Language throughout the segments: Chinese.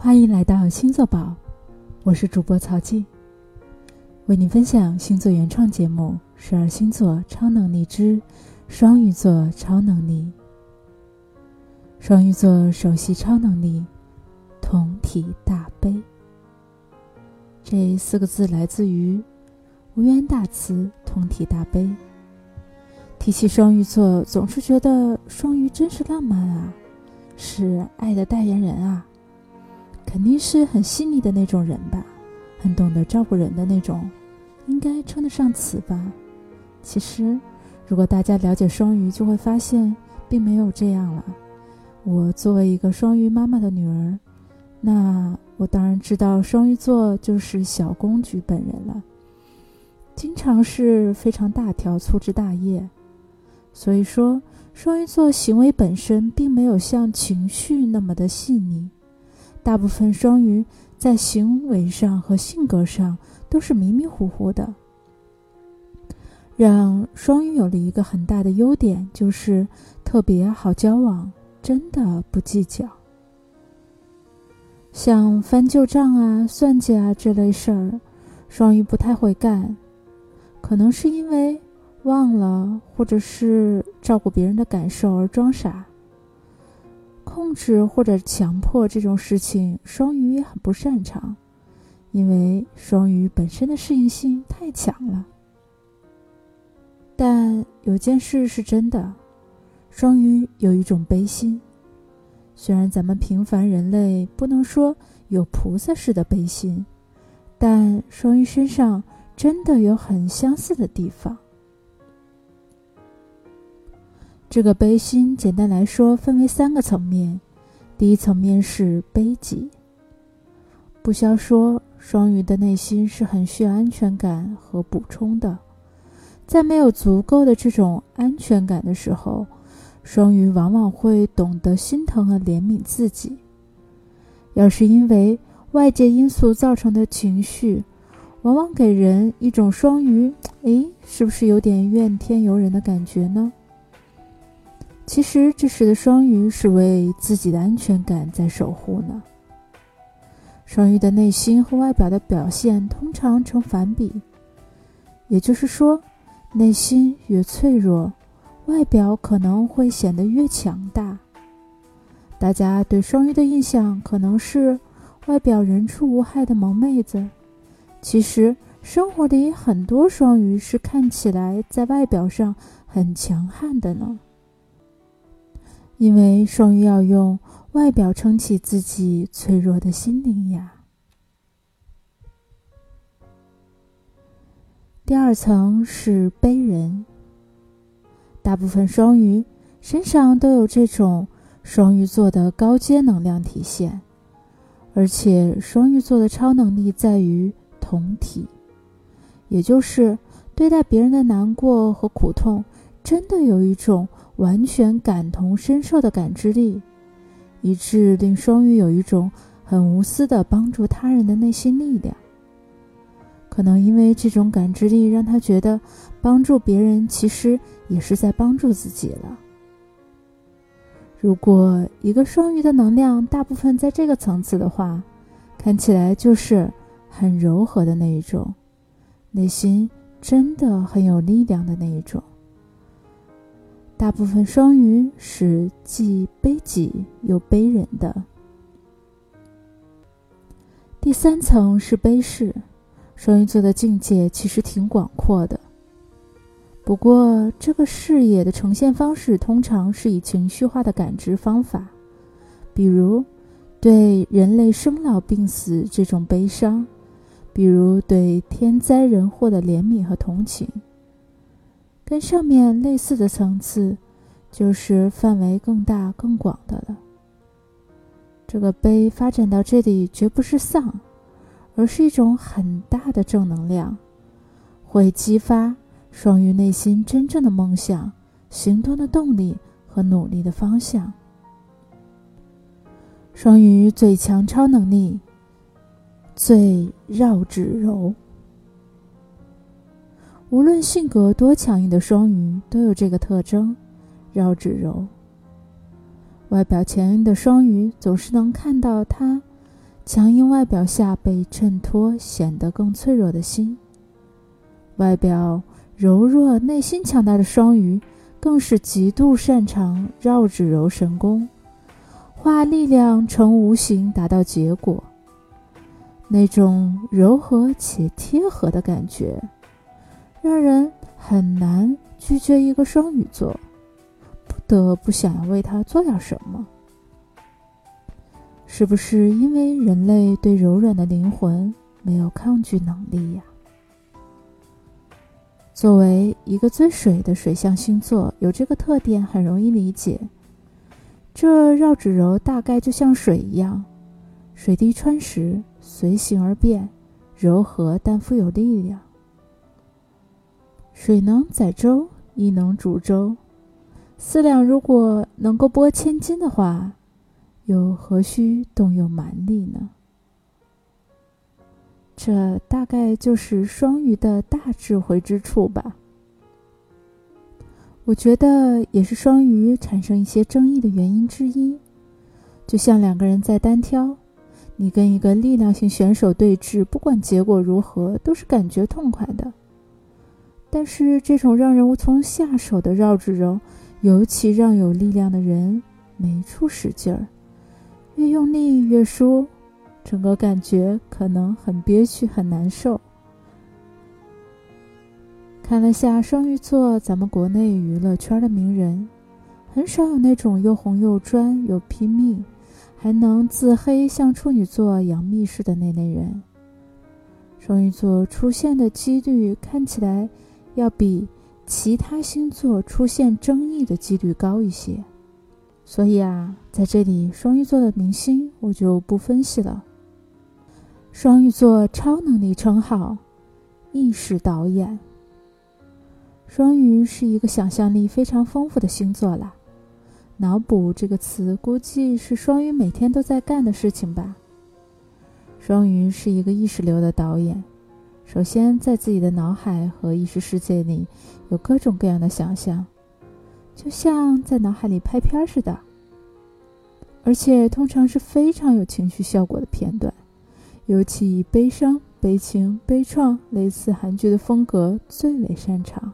欢迎来到星座宝，我是主播曹静，为您分享星座原创节目《十二星座超能力之双鱼座超能力》。双鱼座首席超能力同体大悲，这四个字来自于无缘大慈，同体大悲。提起双鱼座，总是觉得双鱼真是浪漫啊，是爱的代言人啊，肯定是很细腻的那种人吧，很懂得照顾人的那种，应该称得上慈吧。其实，如果大家了解双鱼，就会发现并没有这样了。我作为一个双鱼妈妈的女儿，那我当然知道双鱼座就是小公举本人了，经常是非常大条、粗枝大叶。所以说，双鱼座行为本身并没有像情绪那么的细腻，大部分双鱼在行为上和性格上都是迷迷糊糊的。让双鱼有了一个很大的优点，就是特别好交往，真的不计较。像翻旧账啊、算计啊这类事儿，双鱼不太会干，可能是因为。忘了，或者是照顾别人的感受而装傻，控制或者强迫这种事情，双鱼也很不擅长，因为双鱼本身的适应性太强了。但有件事是真的，双鱼有一种悲心，虽然咱们平凡人类不能说有菩萨式的悲心，但双鱼身上真的有很相似的地方。这个悲心，简单来说分为三个层面。第一层面是悲己。不消说，双鱼的内心是很需要安全感和补充的。在没有足够的这种安全感的时候，双鱼往往会懂得心疼和怜悯自己。要是因为外界因素造成的情绪，往往给人一种双鱼，诶，是不是有点怨天尤人的感觉呢？其实这时的双鱼是为自己的安全感在守护呢。双鱼的内心和外表的表现通常成反比，也就是说，内心越脆弱，外表可能会显得越强大。大家对双鱼的印象可能是外表人畜无害的萌妹子，其实生活里很多双鱼是看起来在外表上很强悍的呢。因为双鱼要用外表撑起自己脆弱的心灵呀。第二层是悲人，大部分双鱼身上都有这种双鱼座的高阶能量体现，而且双鱼座的超能力在于同体，也就是对待别人的难过和苦痛，真的有一种。完全感同身受的感知力，以致令双鱼有一种很无私的帮助他人的内心力量。可能因为这种感知力，让他觉得帮助别人其实也是在帮助自己了。如果一个双鱼的能量大部分在这个层次的话，看起来就是很柔和的那一种，内心真的很有力量的那一种。大部分双鱼是既悲己又悲人的。第三层是悲视，双鱼座的境界其实挺广阔的。不过，这个视野的呈现方式通常是以情绪化的感知方法，比如对人类生老病死这种悲伤，比如对天灾人祸的怜悯和同情。跟上面类似的层次，就是范围更大、更广的了。这个悲发展到这里，绝不是丧，而是一种很大的正能量，会激发双鱼内心真正的梦想、行动的动力和努力的方向。双鱼最强超能力，最绕指柔。无论性格多强硬的双鱼都有这个特征，绕指柔。外表强硬的双鱼总是能看到他强硬外表下被衬托，显得更脆弱的心。外表柔弱、内心强大的双鱼，更是极度擅长绕指柔神功，化力量成无形，达到结果。那种柔和且贴合的感觉，让人很难拒绝一个双鱼座，不得不想要为他做点什么。是不是因为人类对柔软的灵魂没有抗拒能力呀？作为一个最水的水象星座，有这个特点很容易理解。这绕指柔大概就像水一样，水滴穿石，随形而变，柔和但富有力量。水能载舟，亦能煮粥。四两如果能够拨千斤的话。又何须动用蛮力呢？这大概就是双鱼的大智慧之处吧。我觉得也是双鱼产生一些争议的原因之一。就像两个人在单挑，你跟一个力量型选手对峙，不管结果如何，都是感觉痛快的。但是这种让人无从下手的绕指柔，尤其让有力量的人没处使劲儿。越用力越输，整个感觉可能很憋屈、很难受。看了下双鱼座，咱们国内娱乐圈的名人，很少有那种又红又专又拼命，还能自黑像处女座杨幂似的那类人。双鱼座出现的几率看起来要比其他星座出现争议的几率高一些。所以啊，在这里，双鱼座的明星我就不分析了。双鱼座超能力称号，意识导演。双鱼是一个想象力非常丰富的星座啦。脑补这个词，估计是双鱼每天都在干的事情吧。双鱼是一个意识流的导演，首先在自己的脑海和意识世界里有各种各样的想象。就像在脑海里拍片似的，而且通常是非常有情绪效果的片段，尤其以悲伤、悲情、悲怆类似韩剧的风格最为擅长。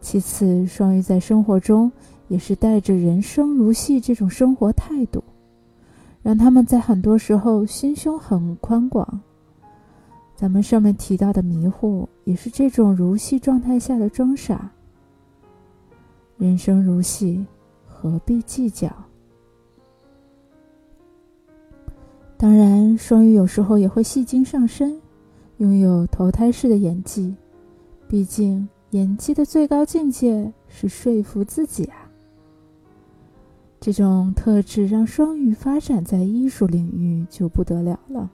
其次，双鱼在生活中也是带着人生如戏这种生活态度，让他们在很多时候心胸很宽广。咱们上面提到的迷糊，也是这种如戏状态下的装傻。人生如戏，何必计较？当然，双鱼有时候也会戏精上身，拥有投胎式的演技。毕竟，演技的最高境界是说服自己啊。这种特质让双鱼发展在艺术领域就不得了了。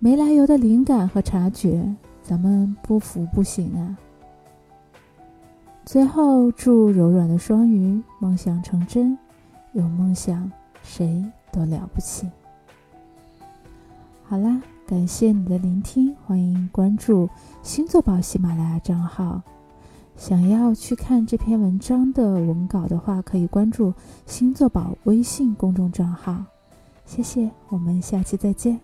没来由的灵感和察觉，咱们不服不行啊！最后，祝柔软的双鱼梦想成真，有梦想谁都了不起。好啦，感谢你的聆听，欢迎关注星座宝喜马拉雅账号。想要去看这篇文章的文稿的话，可以关注星座宝微信公众账号。谢谢，我们下期再见。